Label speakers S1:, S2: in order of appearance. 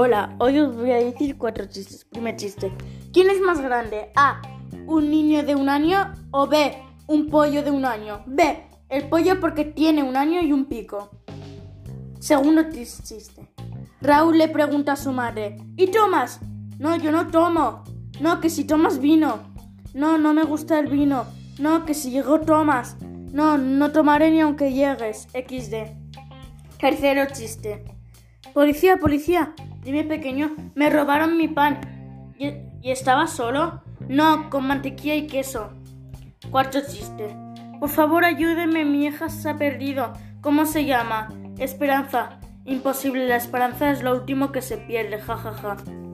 S1: Hola, hoy os voy a decir cuatro chistes. Primer chiste. ¿Quién es más grande? A. ¿Un niño de un año? ¿O B. Un pollo de un año? B. El pollo porque tiene un año y un pico. Segundo chiste. Raúl le pregunta a su madre. ¿Y tomas? No, yo no tomo. No, que si tomas vino. No, no me gusta el vino. No, que si llego tomas. No, no tomaré ni aunque llegues. XD. Tercero chiste. Policía, policía. Dime pequeño, me robaron mi pan. ¿Y, ¿Y, estaba solo? No, con mantequilla y queso. Cuarto chiste. Por favor, ayúdeme, mi hija se ha perdido. ¿Cómo se llama? Esperanza. Imposible, la esperanza es lo último que se pierde, jajaja. Ja, ja.